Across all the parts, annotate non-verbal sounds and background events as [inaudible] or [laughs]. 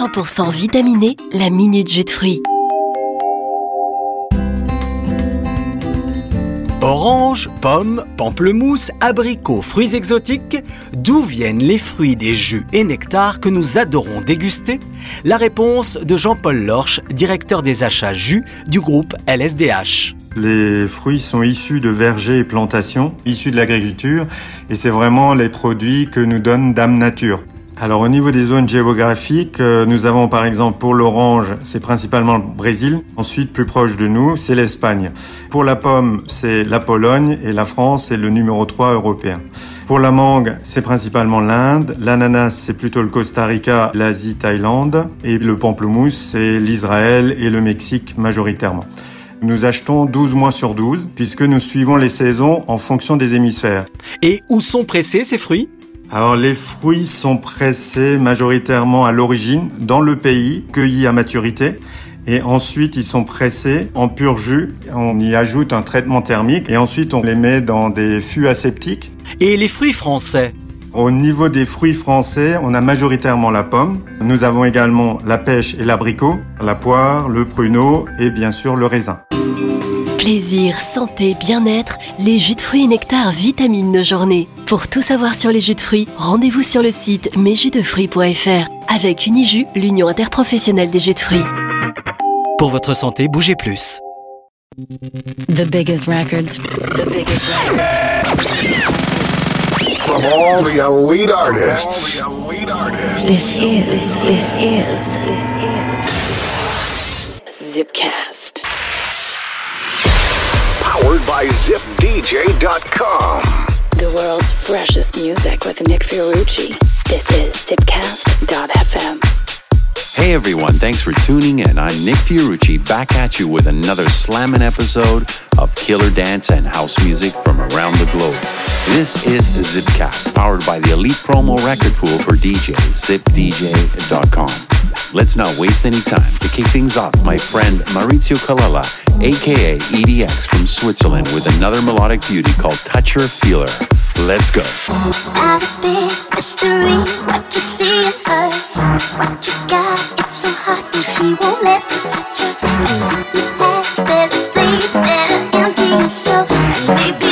100% vitaminé, la minute jus de fruits. Orange, pommes, pamplemousse, abricots, fruits exotiques, d'où viennent les fruits des jus et nectars que nous adorons déguster? La réponse de Jean-Paul Lorche, directeur des achats jus du groupe LSDH. Les fruits sont issus de vergers et plantations, issus de l'agriculture, et c'est vraiment les produits que nous donne Dame Nature. Alors au niveau des zones géographiques, euh, nous avons par exemple pour l'orange, c'est principalement le Brésil. Ensuite, plus proche de nous, c'est l'Espagne. Pour la pomme, c'est la Pologne et la France, c'est le numéro 3 européen. Pour la mangue, c'est principalement l'Inde. L'ananas, c'est plutôt le Costa Rica, l'Asie, Thaïlande. Et le pamplemousse, c'est l'Israël et le Mexique majoritairement. Nous achetons 12 mois sur 12 puisque nous suivons les saisons en fonction des hémisphères. Et où sont pressés ces fruits? Alors les fruits sont pressés majoritairement à l'origine dans le pays, cueillis à maturité. Et ensuite, ils sont pressés en pur jus. On y ajoute un traitement thermique et ensuite on les met dans des fûts aseptiques. Et les fruits français? Au niveau des fruits français, on a majoritairement la pomme. Nous avons également la pêche et l'abricot, la poire, le pruneau et bien sûr le raisin. Plaisir, santé, bien-être, les jus de fruits et nectar vitaminent nos journées. Pour tout savoir sur les jus de fruits, rendez-vous sur le site mesjusdefruits.fr avec Unijus, l'union interprofessionnelle des jus de fruits. Pour votre santé, bougez plus. The biggest records. The biggest records. From all the elite artists. This is, this is, this is Zipcast. Powered by ZipDJ.com. The world's freshest music with Nick Fiorucci. This is Zipcast.fm. Hey everyone, thanks for tuning in. I'm Nick Fiorucci back at you with another slamming episode of killer dance and house music from around the globe. This is Zipcast, powered by the elite promo record pool for DJs, zipdj.com. Let's not waste any time. To kick things off, my friend Maurizio Colella, aka EDX from Switzerland, with another melodic beauty called Toucher Feeler. Let's go. A big mystery, what you see. What you got, it's so hot, she won't let touch her. You ask, better better empty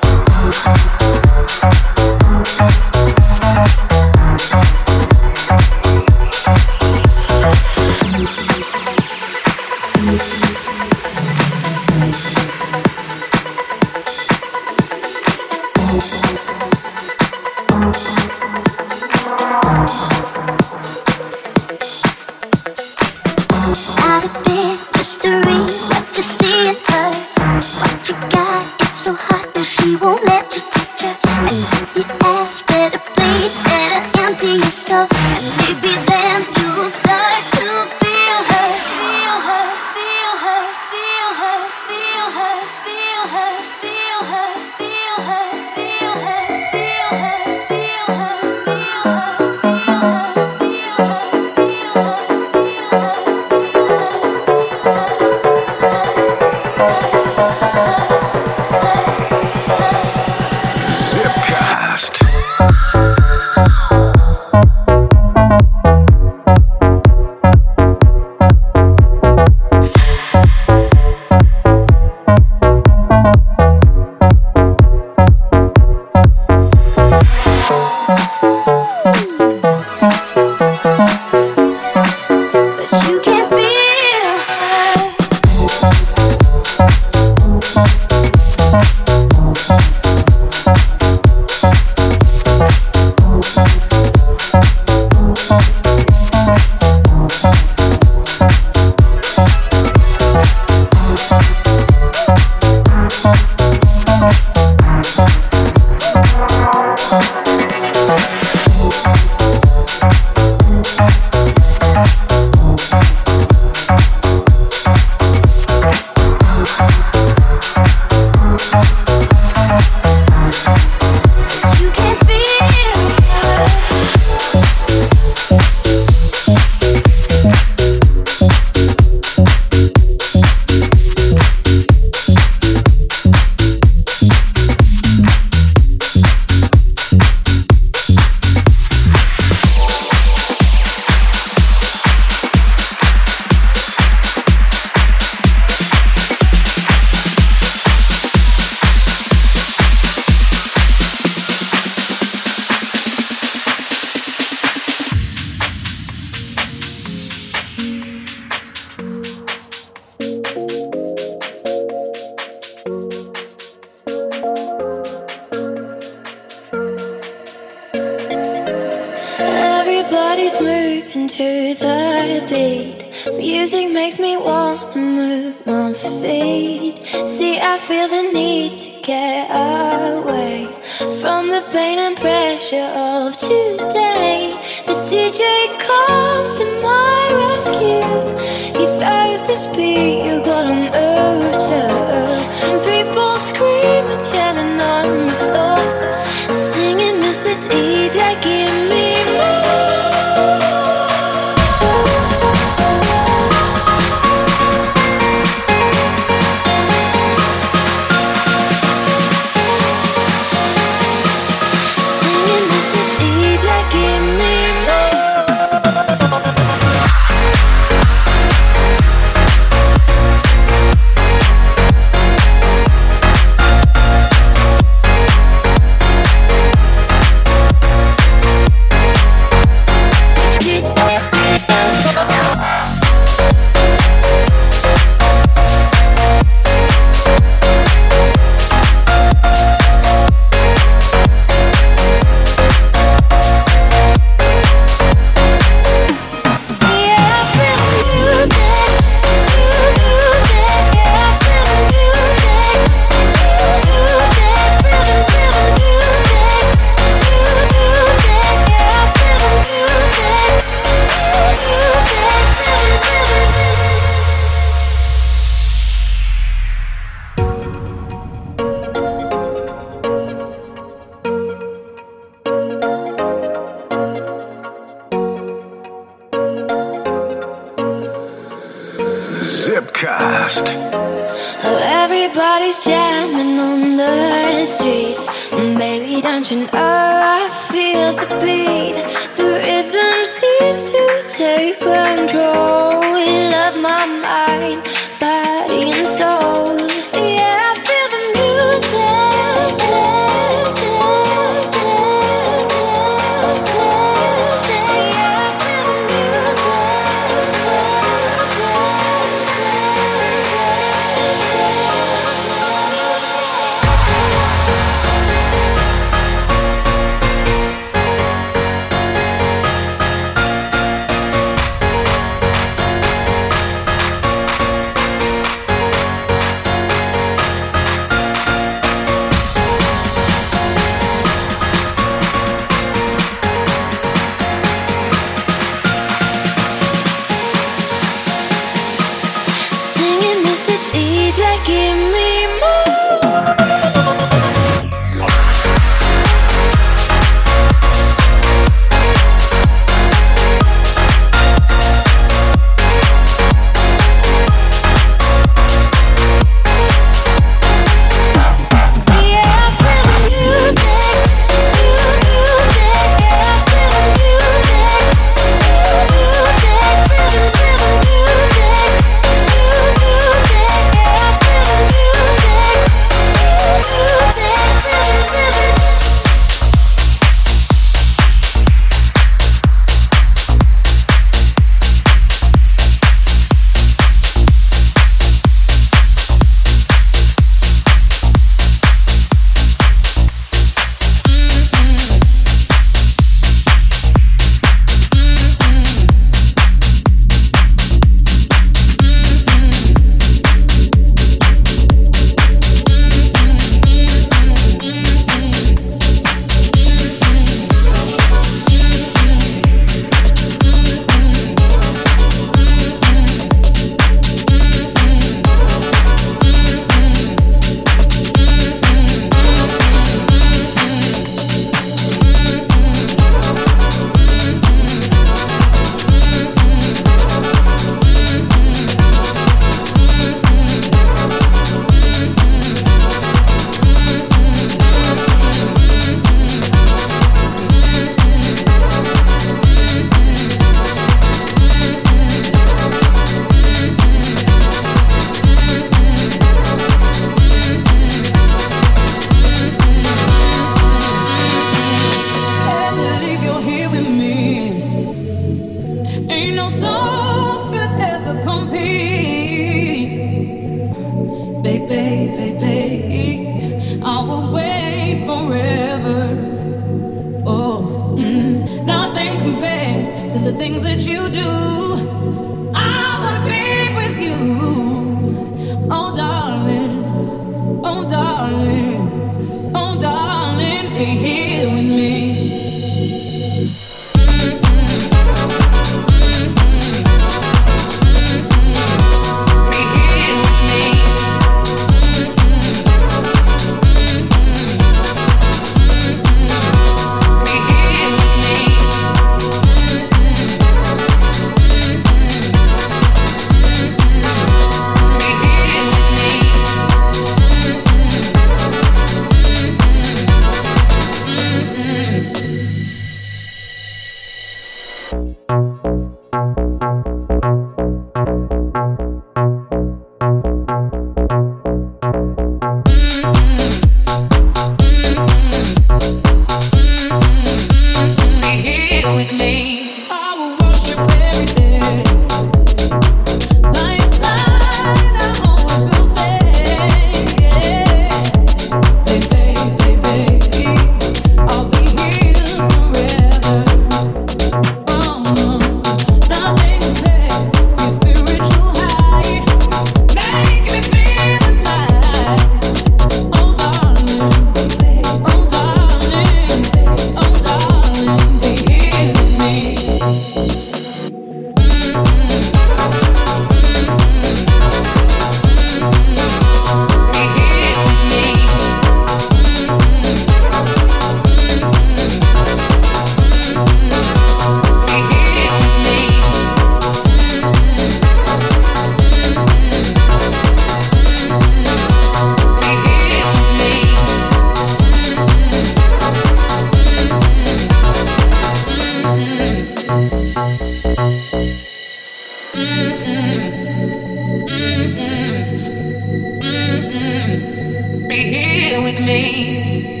me.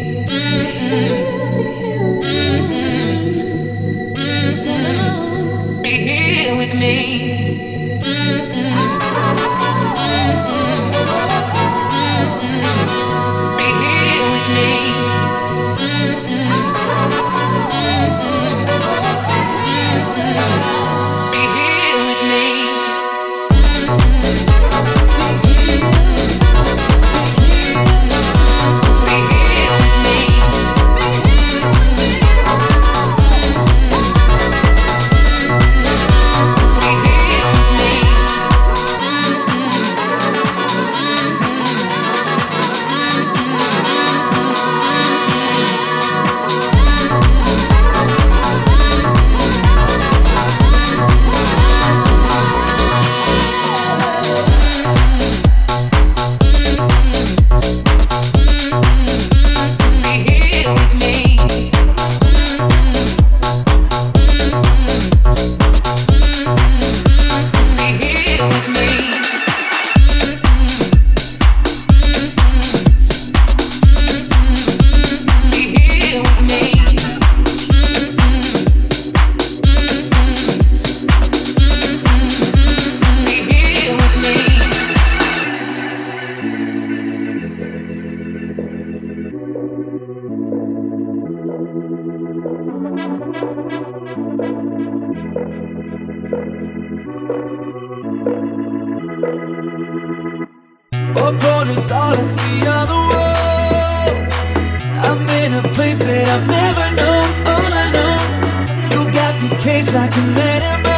cage like him. Out.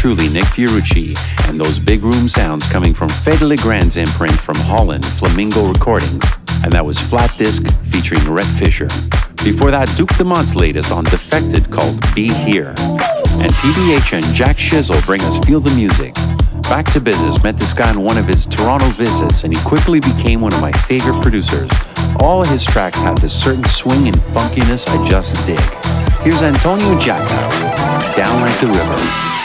truly Nick Fiorucci, and those big room sounds coming from Fedde Le Grand's imprint from Holland, Flamingo Recordings, and that was Flat Disc featuring Rhett Fisher. Before that, Duke Dumont's latest on Defected called Be Here. And PBH and Jack Shizzle bring us Feel the Music. Back to business, met this guy on one of his Toronto visits, and he quickly became one of my favorite producers. All his tracks have this certain swing and funkiness I just dig. Here's Antonio Giacca, Down Like the River.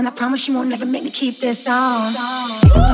and I promise you won't never make me keep this on.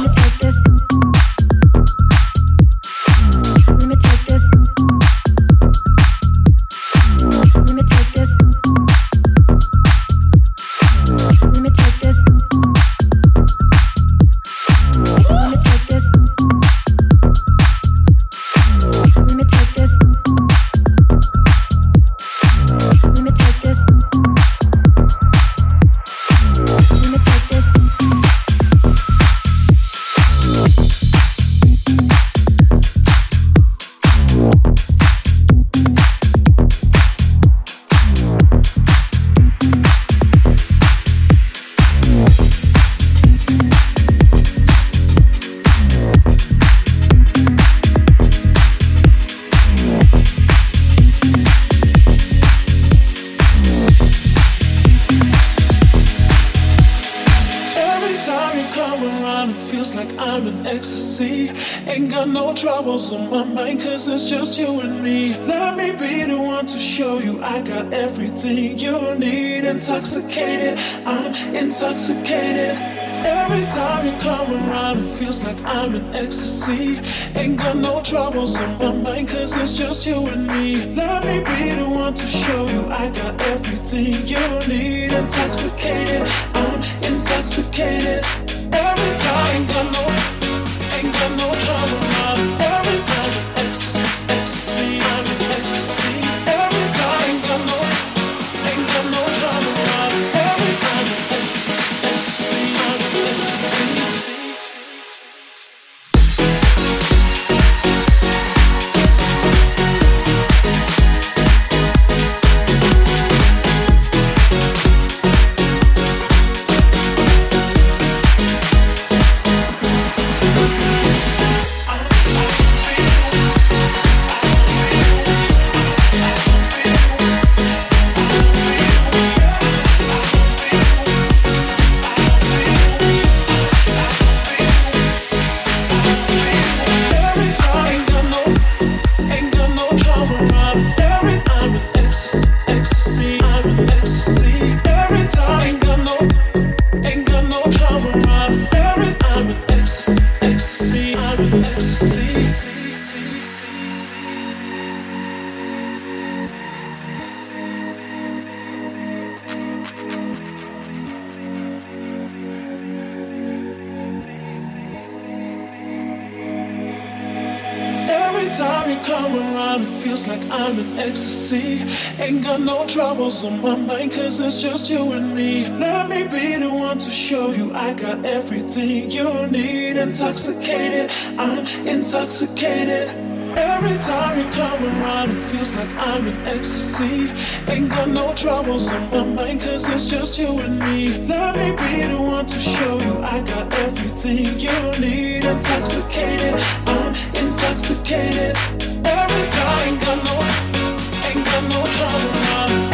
what's on my mind, cause it's just you and me. Let me be the one to show you I got everything you need. Intoxicated, I'm intoxicated every time. what's on my mind, cause it's just you and me. Let me be the one to show you I got everything you need. Intoxicated, I'm intoxicated. Every time you come around, it feels like I'm in ecstasy. Ain't got no troubles on my mind, cause it's just you and me. Let me be the one to show you I got everything you need. Intoxicated, I'm intoxicated. Every time, ain't got no, ain't got no trouble around.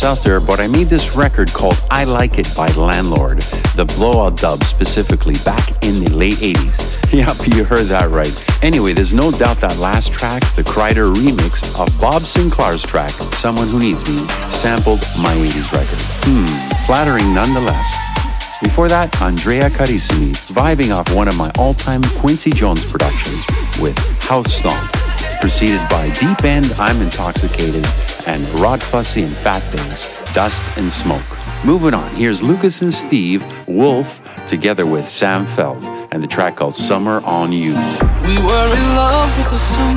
Put out there, but I made this record called I Like It by Landlord, the blowout dub specifically, back in the late 80s. [laughs] Yep, you heard that right. Anyway, there's no doubt that last track, the Kryder remix of Bob Sinclar's track, Someone Who Needs Me, sampled my 80s record. Hmm, flattering nonetheless. Before that, Andrea Carissimi, vibing off one of my all-time Quincy Jones productions with House Stomp, preceded by Deep End, I'm Intoxicated, and Rod Fussy and Fat Bass, Dust and Smoke. Moving on, here's Lucas and Steve, Wulf, together with Sam Feldt, and the track called Summer on You. We were in love with the sun.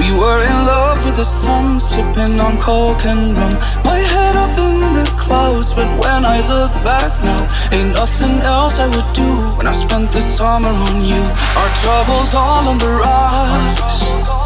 We were in love with the sun, sipping on coke and rum. My head up in the clouds, but when I look back now, ain't nothing else I would do when I spent the summer on you. Our troubles all on the rocks.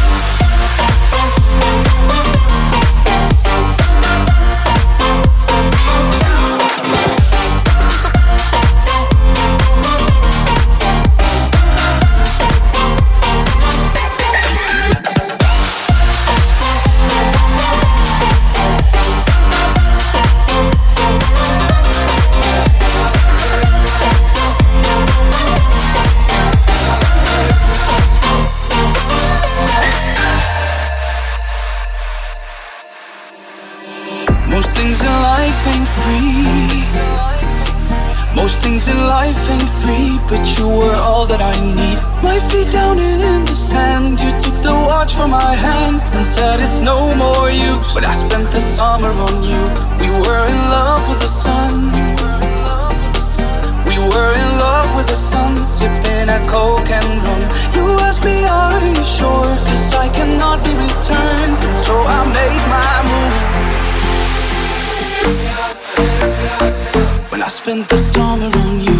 Summer on you. We were in love with the sun. We were in love with the sun, sipping a coke and rum. You asked me, are you sure? Cause I cannot be returned. So I made my move. When I spent the summer on you.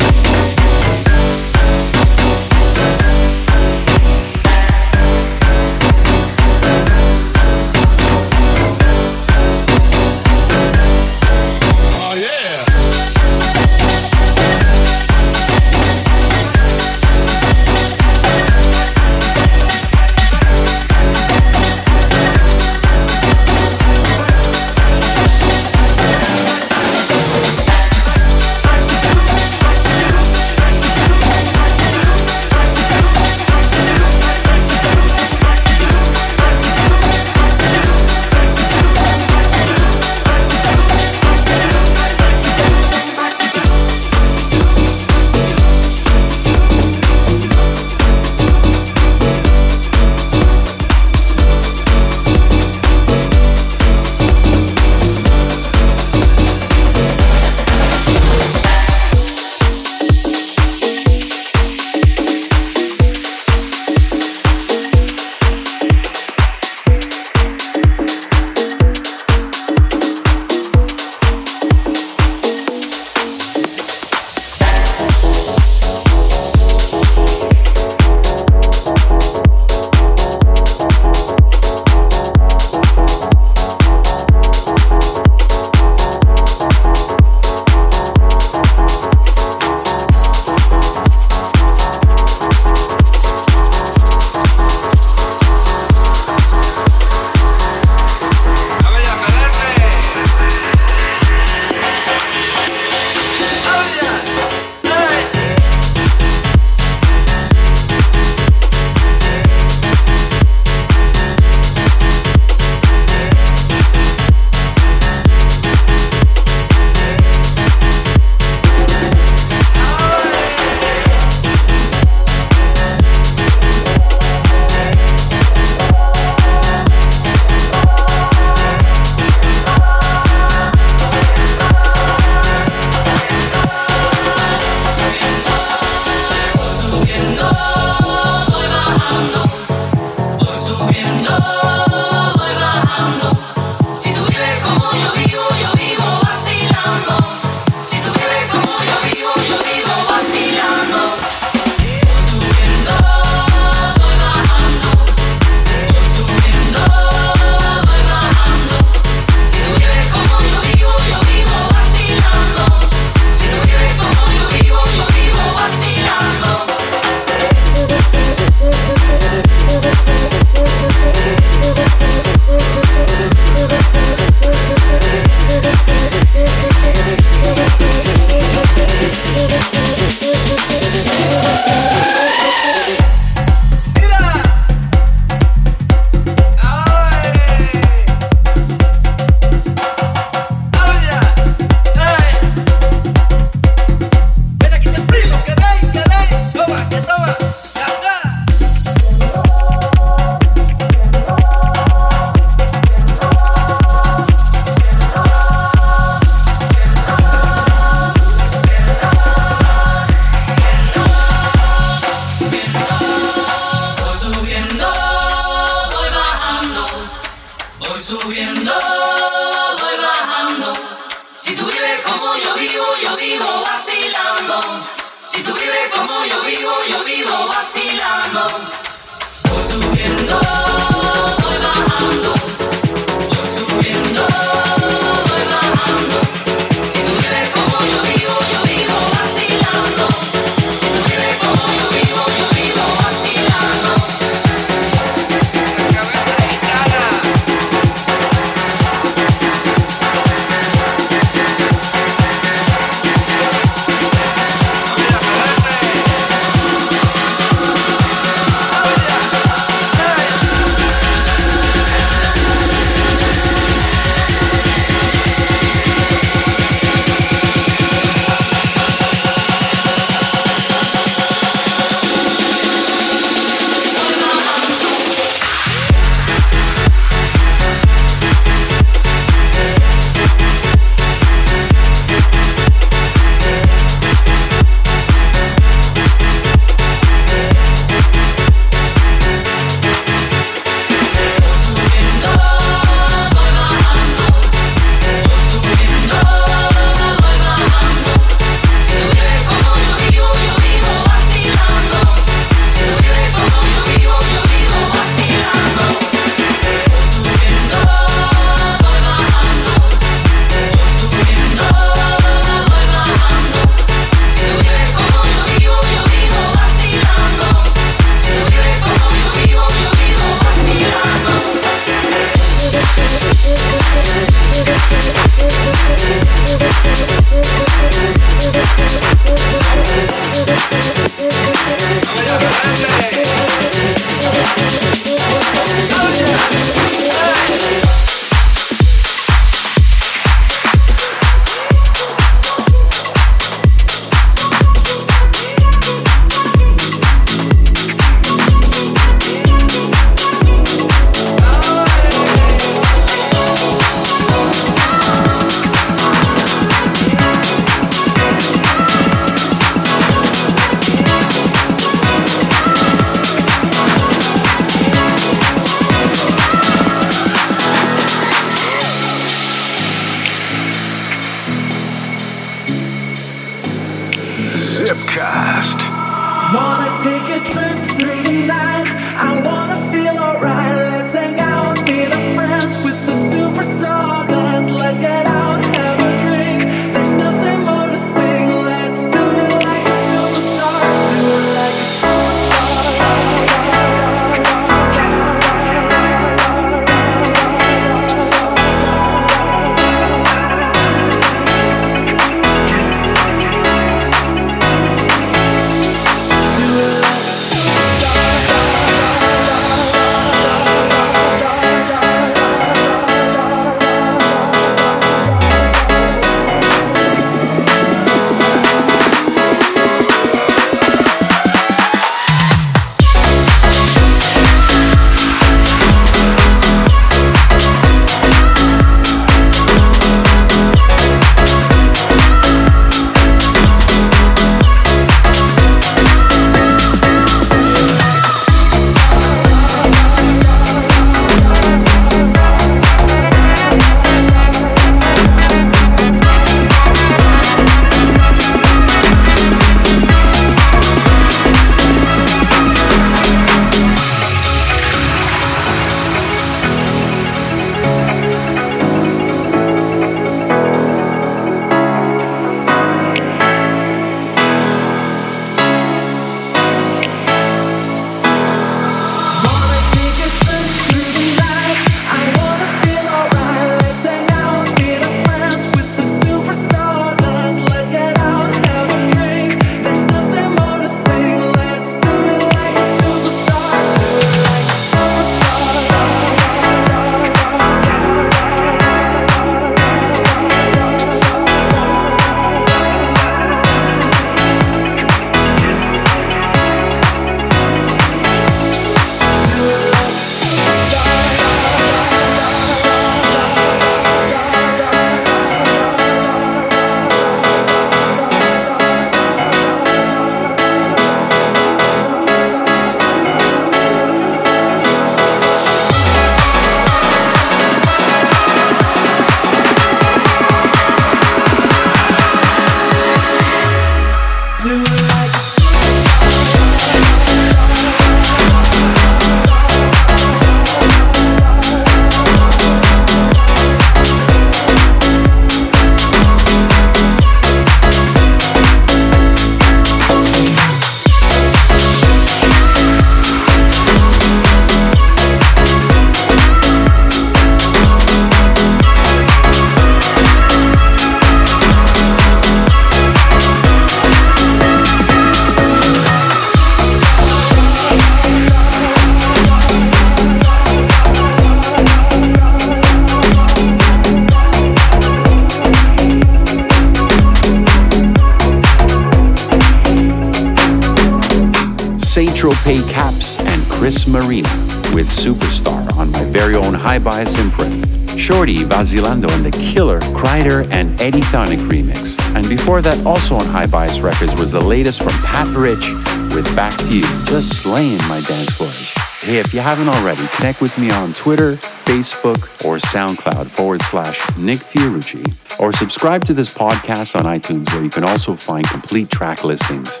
Shorty, and the Killer, Kryder, and Eddie Thoneick remix. And before that, also on Hi-Bias Records, was the latest from Pat Rich with Back to You, just slaying my dance floors. Hey, if you haven't already, connect with me on Twitter, Facebook, or SoundCloud forward slash Nick Fiorucci, or subscribe to this podcast on iTunes where you can also find complete track listings.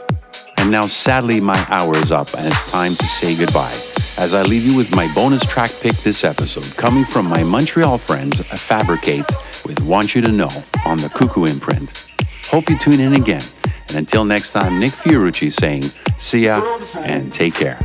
And now, sadly, my hour is up and it's time to say goodbye as I leave you with my bonus track pick this episode, coming from my Montreal friends, Fabricate, with Want You to Know on the Cuckoo imprint. Hope you tune in again. And until next time, Nick Fiorucci saying, see ya and take care.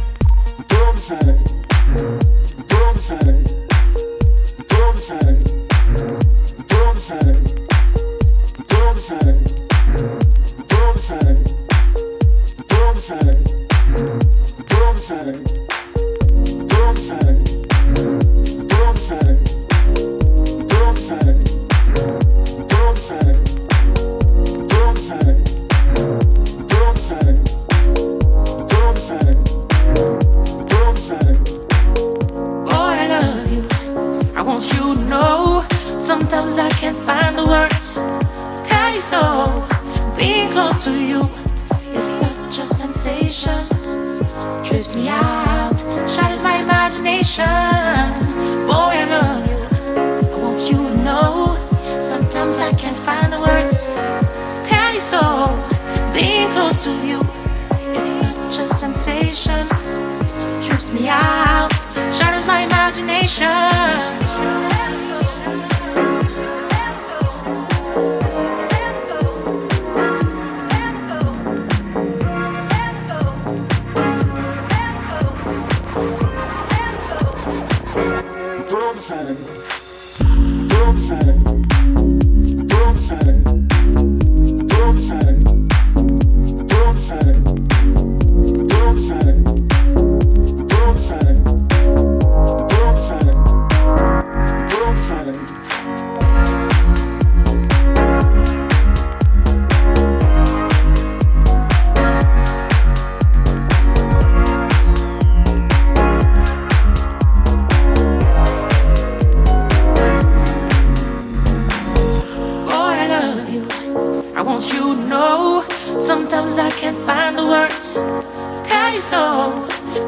To tell you so.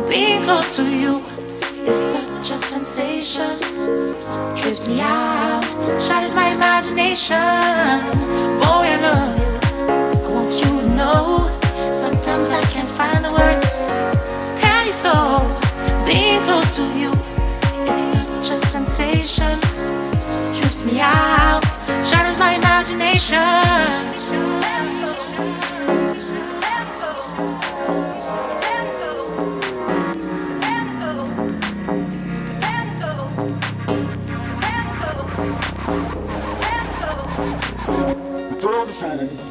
Being close to you is such a sensation. Trips me out, shatters my imagination. Boy, I love you. I want you to know. Sometimes I can't find the words tell you so. Being close to you is such a sensation trips me out, shatters my imagination. Boy,